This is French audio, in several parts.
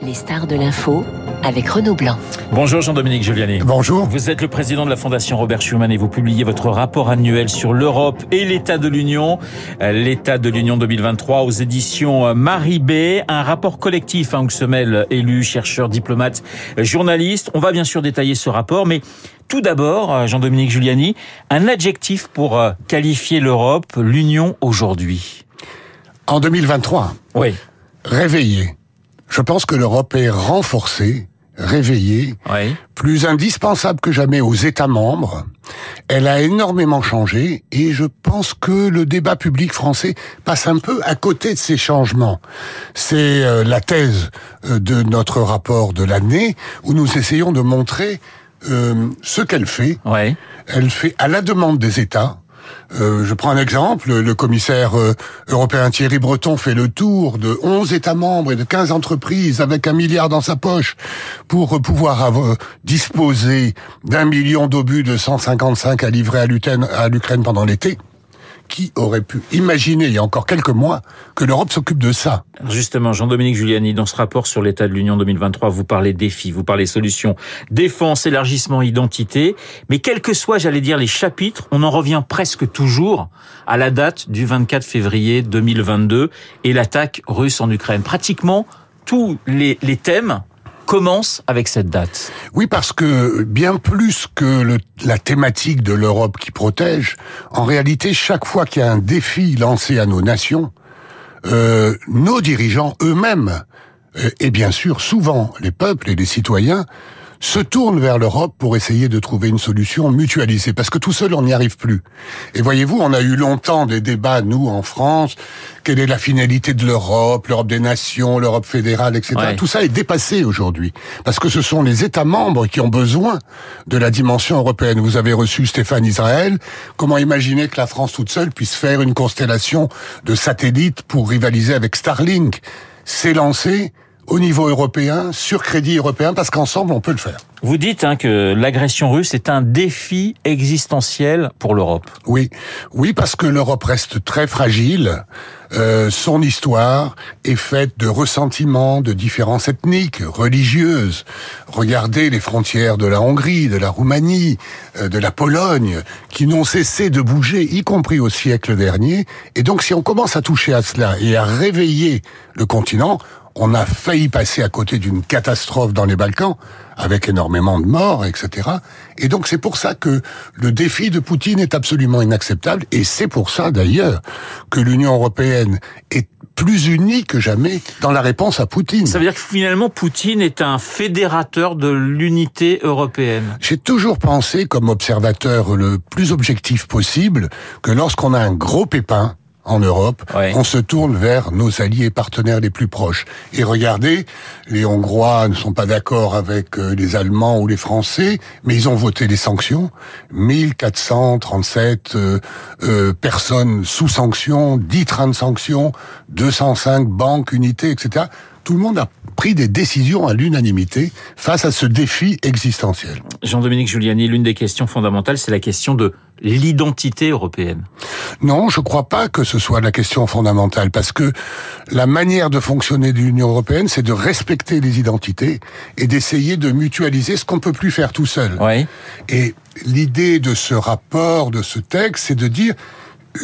Les stars de l'info avec Renaud Blanc. Bonjour Jean-Dominique Giuliani. Bonjour. Vous êtes le président de la Fondation Robert Schuman et vous publiez votre rapport annuel sur l'Europe et l'état de l'Union. Euh, l'état de l'Union 2023 aux éditions euh, Marie B. Un rapport collectif hein, où se mêlent élus, chercheurs, diplomates, euh, journalistes. On va bien sûr détailler ce rapport, mais tout d'abord, Jean-Dominique Giuliani, un adjectif pour qualifier l'Europe, l'Union aujourd'hui. En 2023. Oui. Réveillé. Je pense que l'Europe est renforcée, réveillée, plus indispensable que jamais aux États membres. Elle a énormément changé et je pense que le débat public français passe un peu à côté de ces changements. C'est euh, la thèse euh, de notre rapport de l'année où nous essayons de montrer euh, ce qu'elle fait. Elle fait à la demande des États euh, je prends un exemple, le commissaire euh, européen Thierry Breton fait le tour de 11 États membres et de 15 entreprises avec un milliard dans sa poche pour pouvoir disposer d'un million d'obus de 155 à livrer à l'Ukraine pendant l'été qui aurait pu imaginer il y a encore quelques mois que l'Europe s'occupe de ça Justement, Jean-Dominique Giuliani, dans ce rapport sur l'état de l'Union 2023, vous parlez défis, vous parlez solutions, défense, élargissement, identité, mais quels que soient, j'allais dire, les chapitres, on en revient presque toujours à la date du 24 février 2022 et l'attaque russe en Ukraine. Pratiquement tous les, les thèmes commence avec cette date. Oui, parce que bien plus que la thématique de l'Europe qui protège, en réalité, chaque fois qu'il y a un défi lancé à nos nations, euh, nos dirigeants eux-mêmes, euh, et bien sûr souvent les peuples et les citoyens, se tourne vers l'Europe pour essayer de trouver une solution mutualisée, parce que tout seul, on n'y arrive plus. Et voyez-vous, on a eu longtemps des débats, nous, en France, quelle est la finalité de l'Europe, l'Europe des nations, l'Europe fédérale, etc. Tout ça est dépassé aujourd'hui, parce que ce sont les États membres qui ont besoin de la dimension européenne. Vous avez reçu Stéphane Israël. Comment imaginer que la France toute seule puisse faire une constellation de satellites pour rivaliser avec Starlink? C'est lancé au niveau européen, sur crédit européen, parce qu'ensemble, on peut le faire. Vous dites hein, que l'agression russe est un défi existentiel pour l'Europe. Oui, oui, parce que l'Europe reste très fragile. Euh, son histoire est faite de ressentiments, de différences ethniques, religieuses. Regardez les frontières de la Hongrie, de la Roumanie, euh, de la Pologne, qui n'ont cessé de bouger, y compris au siècle dernier. Et donc, si on commence à toucher à cela et à réveiller le continent, on a failli passer à côté d'une catastrophe dans les Balkans, avec énormément de morts, etc. Et donc c'est pour ça que le défi de Poutine est absolument inacceptable, et c'est pour ça d'ailleurs que l'Union européenne est plus unie que jamais dans la réponse à Poutine. Ça veut dire que finalement Poutine est un fédérateur de l'unité européenne. J'ai toujours pensé, comme observateur le plus objectif possible, que lorsqu'on a un gros pépin, en Europe, on se tourne vers nos alliés et partenaires les plus proches. Et regardez, les Hongrois ne sont pas d'accord avec euh, les Allemands ou les Français, mais ils ont voté les sanctions. 1437 euh, euh, personnes sous sanctions, 10 trains de sanctions, 205 banques, unités, etc. Tout le monde a pris des décisions à l'unanimité face à ce défi existentiel. Jean-Dominique Giuliani, l'une des questions fondamentales, c'est la question de l'identité européenne. Non, je ne crois pas que ce soit la question fondamentale, parce que la manière de fonctionner de l'Union européenne, c'est de respecter les identités et d'essayer de mutualiser ce qu'on peut plus faire tout seul. Oui. Et l'idée de ce rapport, de ce texte, c'est de dire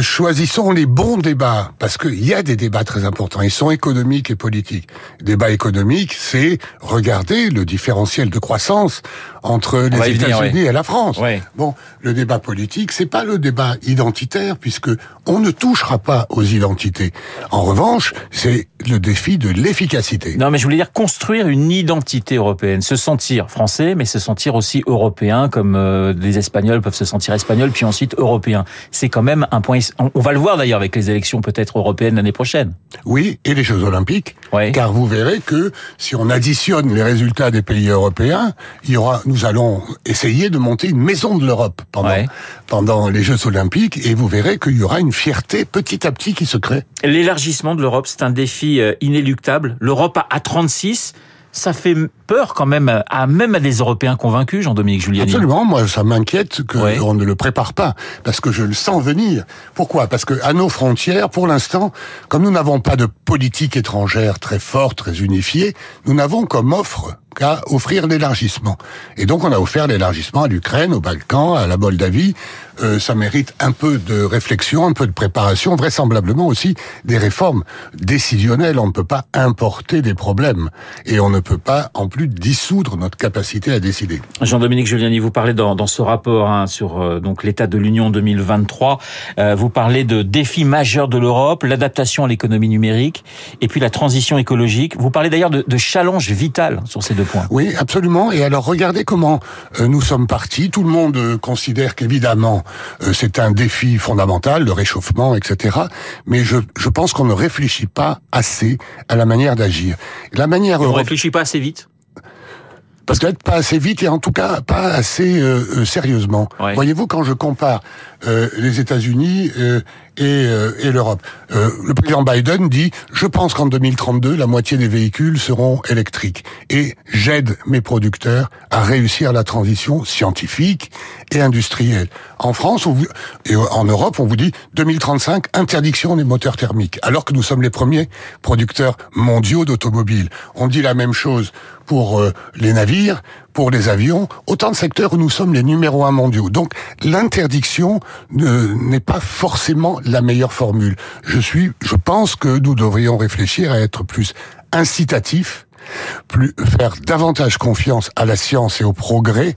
choisissons les bons débats, parce qu'il y a des débats très importants, ils sont économiques et politiques. Débat économique, c'est regarder le différentiel de croissance entre les États-Unis et la France. Bon, le débat politique, c'est pas le débat identitaire, puisque on ne touchera pas aux identités. En revanche, c'est le défi de l'efficacité. Non, mais je voulais dire construire une identité européenne, se sentir français, mais se sentir aussi européen, comme euh, les Espagnols peuvent se sentir espagnols, puis ensuite européens. C'est quand même un point. On va le voir d'ailleurs avec les élections peut-être européennes l'année prochaine. Oui, et les Jeux Olympiques. Car vous verrez que si on additionne les résultats des pays européens, il y aura, nous allons essayer de monter une maison de l'Europe pendant, pendant les Jeux Olympiques, et vous verrez qu'il y aura une fierté petit à petit qui se crée. L'élargissement de l'Europe, c'est un défi euh, inéluctable. L'Europe a 36 ça fait peur quand même, à, même à des Européens convaincus, Jean-Dominique Giuliani. Absolument, moi ça m'inquiète qu'on ne le prépare pas, parce que je le sens venir. Pourquoi? Parce que à nos frontières, pour l'instant, comme nous n'avons pas de politique étrangère très forte, très unifiée, nous n'avons comme offre qu'à offrir l'élargissement. Et donc on a offert l'élargissement à l'Ukraine, aux Balkans, à la Moldavie. Euh, ça mérite un peu de réflexion, un peu de préparation, vraisemblablement aussi des réformes décisionnelles. On ne peut pas importer des problèmes et on ne peut pas en plus dissoudre notre capacité à décider. Jean-Dominique Giuliani, vous parlez dans, dans ce rapport hein, sur euh, donc l'état de l'Union 2023. Euh, vous parlez de défis majeurs de l'Europe, l'adaptation à l'économie numérique et puis la transition écologique. Vous parlez d'ailleurs de, de challenge vital sur ces deux points. Oui, absolument. Et alors regardez comment euh, nous sommes partis. Tout le monde euh, considère qu'évidemment c'est un défi fondamental, le réchauffement, etc. Mais je, je pense qu'on ne réfléchit pas assez à la manière d'agir. La manière... on ne réfléchit pas assez vite parce qu'être pas assez vite et en tout cas pas assez euh, sérieusement. Voyez-vous, quand je compare euh, les États-Unis euh, et, et l'Europe, le président Biden dit je pense qu'en 2032 la moitié des véhicules seront électriques et j'aide mes producteurs à réussir la transition scientifique et industrielle. En France on vous, et en Europe, on vous dit 2035 interdiction des moteurs thermiques, alors que nous sommes les premiers producteurs mondiaux d'automobiles. On dit la même chose pour les navires, pour les avions, autant de secteurs où nous sommes les numéros un mondiaux. Donc l'interdiction n'est pas forcément la meilleure formule. Je suis, je pense que nous devrions réfléchir à être plus incitatifs plus faire davantage confiance à la science et au progrès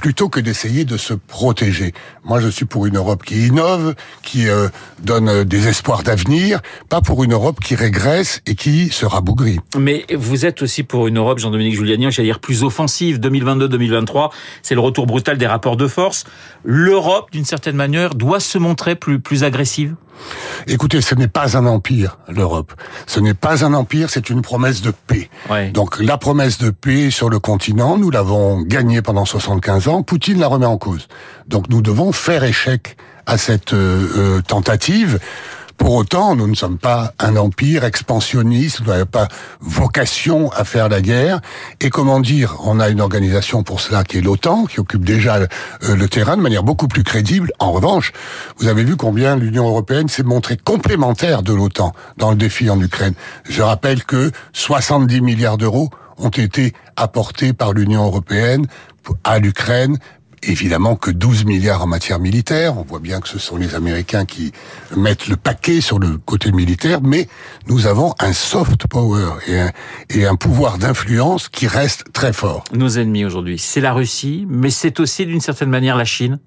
plutôt que d'essayer de se protéger. Moi, je suis pour une Europe qui innove, qui euh, donne des espoirs d'avenir, pas pour une Europe qui régresse et qui se rabougrit. Mais vous êtes aussi pour une Europe, Jean-Dominique Juliani, j'allais dire plus offensive. 2022-2023, c'est le retour brutal des rapports de force. L'Europe, d'une certaine manière, doit se montrer plus, plus agressive? Écoutez, ce n'est pas un empire, l'Europe. Ce n'est pas un empire, c'est une promesse de paix. Donc la promesse de paix sur le continent, nous l'avons gagnée pendant 75 ans, Poutine la remet en cause. Donc nous devons faire échec à cette euh, euh, tentative. Pour autant, nous ne sommes pas un empire expansionniste, nous n'avons pas vocation à faire la guerre. Et comment dire, on a une organisation pour cela qui est l'OTAN, qui occupe déjà euh, le terrain de manière beaucoup plus crédible. En revanche, vous avez vu combien l'Union européenne s'est montrée complémentaire de l'OTAN dans le défi en Ukraine. Je rappelle que 70 milliards d'euros ont été apportés par l'Union européenne à l'Ukraine évidemment que 12 milliards en matière militaire. On voit bien que ce sont les Américains qui mettent le paquet sur le côté militaire, mais nous avons un soft power et un, et un pouvoir d'influence qui reste très fort. Nos ennemis aujourd'hui, c'est la Russie, mais c'est aussi d'une certaine manière la Chine.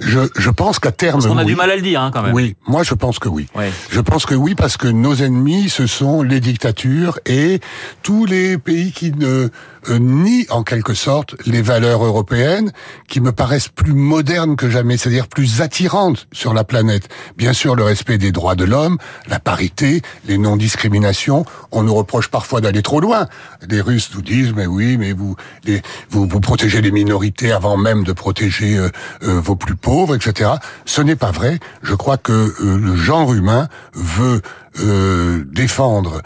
Je, je pense qu'à terme, on a du mal à le dire hein, quand même. Oui, moi je pense que oui. Je pense que oui parce que nos ennemis, ce sont les dictatures et tous les pays qui ne euh, nient en quelque sorte les valeurs européennes qui me paraissent plus modernes que jamais, c'est-à-dire plus attirantes sur la planète. Bien sûr, le respect des droits de l'homme, la parité, les non-discriminations. On nous reproche parfois d'aller trop loin. Les Russes nous disent, mais oui, mais vous, vous, vous protégez les minorités avant même de protéger euh, euh, vos plus pauvres, etc. Ce n'est pas vrai. Je crois que le genre humain veut euh, défendre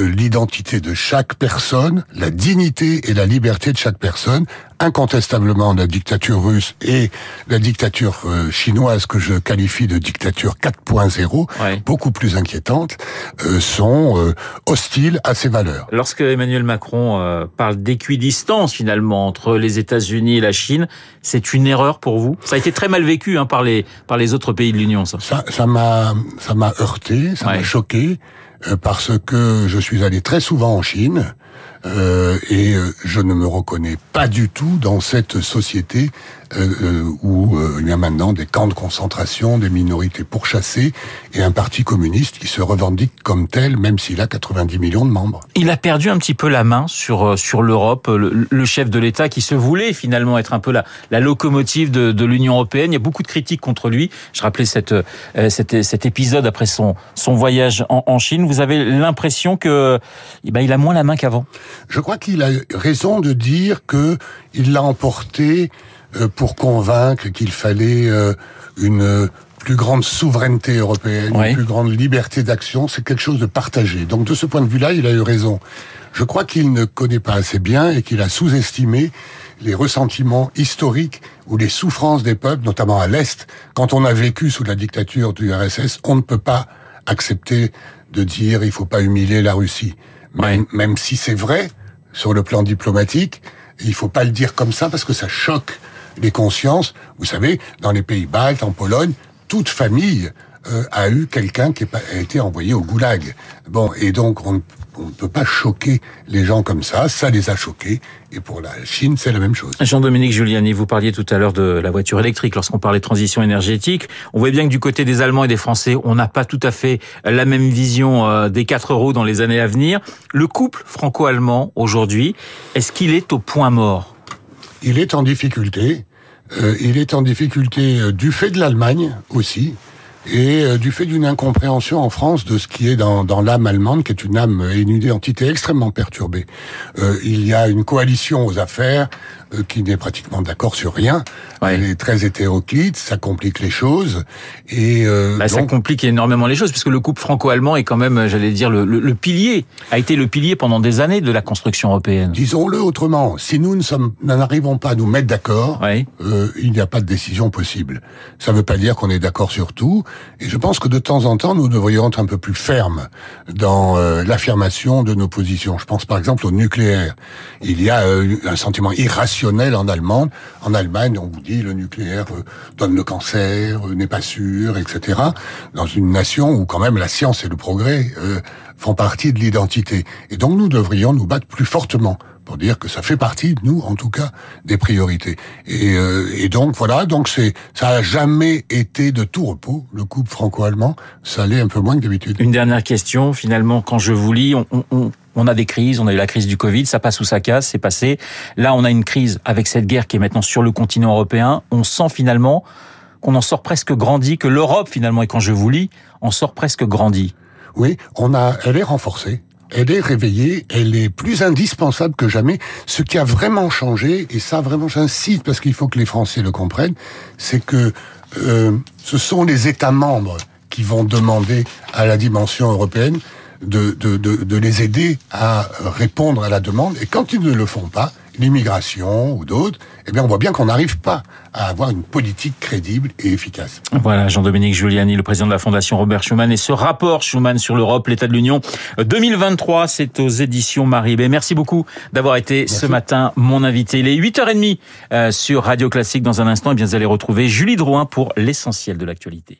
l'identité de chaque personne, la dignité et la liberté de chaque personne, incontestablement la dictature russe et la dictature euh, chinoise que je qualifie de dictature 4.0, beaucoup plus inquiétante, euh, sont euh, hostiles à ces valeurs. Lorsque Emmanuel Macron parle d'équidistance finalement entre les États-Unis et la Chine, c'est une erreur pour vous? Ça a été très mal vécu hein, par les par les autres pays de l'Union. Ça. Ça m'a ça m'a heurté, ça m'a choqué parce que je suis allé très souvent en Chine. Euh, et euh, je ne me reconnais pas du tout dans cette société euh, où il y a maintenant des camps de concentration, des minorités pourchassées et un parti communiste qui se revendique comme tel, même s'il a 90 millions de membres. Il a perdu un petit peu la main sur sur l'Europe, le, chef de l'État qui se voulait finalement être un peu la, locomotive de, l'Union européenne. Il y a beaucoup de critiques contre lui. Je rappelais cette, cet, cet épisode après son son voyage en, en Chine. Vous avez l'impression que eh ben, il a moins la main qu'avant? Je crois qu'il a raison de dire que il l'a emporté euh, pour convaincre qu'il fallait euh, une plus grande souveraineté européenne, une plus grande liberté d'action, c'est quelque chose de partagé. Donc de ce point de vue-là, il a eu raison. Je crois qu'il ne connaît pas assez bien et qu'il a sous-estimé les ressentiments historiques ou les souffrances des peuples, notamment à l'Est. Quand on a vécu sous la dictature du RSS, on ne peut pas accepter de dire il faut pas humilier la Russie. Même, même si c'est vrai sur le plan diplomatique, il faut pas le dire comme ça parce que ça choque les consciences. Vous savez, dans les pays baltes, en Pologne, toute famille euh, a eu quelqu'un qui a été envoyé au goulag. Bon, et donc on, on ne peut pas choquer les gens comme ça, ça les a choqués, et pour la Chine, c'est la même chose. Jean-Dominique Giuliani, vous parliez tout à l'heure de la voiture électrique, lorsqu'on parlait de transition énergétique, on voit bien que du côté des Allemands et des Français, on n'a pas tout à fait la même vision euh, des quatre roues dans les années à venir. Le couple franco-allemand, aujourd'hui, est-ce qu'il est au point mort? Il est en difficulté, euh, il est en difficulté euh, du fait de l'Allemagne aussi, et euh, du fait d'une incompréhension en France de ce qui est dans, dans l'âme allemande, qui est une âme et une identité extrêmement perturbée. Euh, il y a une coalition aux affaires euh, qui n'est pratiquement d'accord sur rien. Ouais. Elle est très hétéroclite, ça complique les choses. Et euh, bah, Ça complique énormément les choses, puisque le couple franco-allemand est quand même, j'allais dire, le, le, le, pilier, a été le pilier pendant des années de la construction européenne. Disons-le autrement, si nous ne sommes, n'arrivons pas à nous mettre d'accord, ouais. euh, il n'y a pas de décision possible. Ça ne veut pas dire qu'on est d'accord sur tout, et je pense que de temps en temps, nous devrions être un peu plus fermes dans euh, l'affirmation de nos positions. Je pense par exemple au nucléaire. Il y a euh, un sentiment irrationnel en Allemagne. En Allemagne, on vous dit le nucléaire euh, donne le cancer, n'est pas sûr, etc. Dans une nation où quand même la science et le progrès font partie de l'identité. Et donc nous devrions nous battre plus fortement pour dire que ça fait partie nous, en tout cas, des priorités. Et, euh, et donc voilà, donc c'est ça a jamais été de tout repos le couple franco-allemand. Ça l'est un peu moins que d'habitude. Une dernière question, finalement, quand je vous lis, on, on, on a des crises, on a eu la crise du Covid, ça passe ou ça casse, c'est passé. Là, on a une crise avec cette guerre qui est maintenant sur le continent européen. On sent finalement qu'on en sort presque grandi, que l'Europe finalement, et quand je vous lis, en sort presque grandi. Oui, on a, elle est renforcée. Elle est réveillée, elle est plus indispensable que jamais. Ce qui a vraiment changé, et ça vraiment j'insiste parce qu'il faut que les Français le comprennent, c'est que euh, ce sont les États membres qui vont demander à la dimension européenne de, de, de, de les aider à répondre à la demande. Et quand ils ne le font pas, l'immigration ou d'autres, eh bien, on voit bien qu'on n'arrive pas à avoir une politique crédible et efficace. Voilà, Jean-Dominique Giuliani, le président de la Fondation Robert Schuman, et ce rapport Schuman sur l'Europe, l'état de l'Union 2023, c'est aux éditions Maribé. Merci beaucoup d'avoir été Merci. ce matin mon invité. Il est 8h30 sur Radio Classique. Dans un instant, eh bien, vous allez retrouver Julie Drouin pour l'essentiel de l'actualité.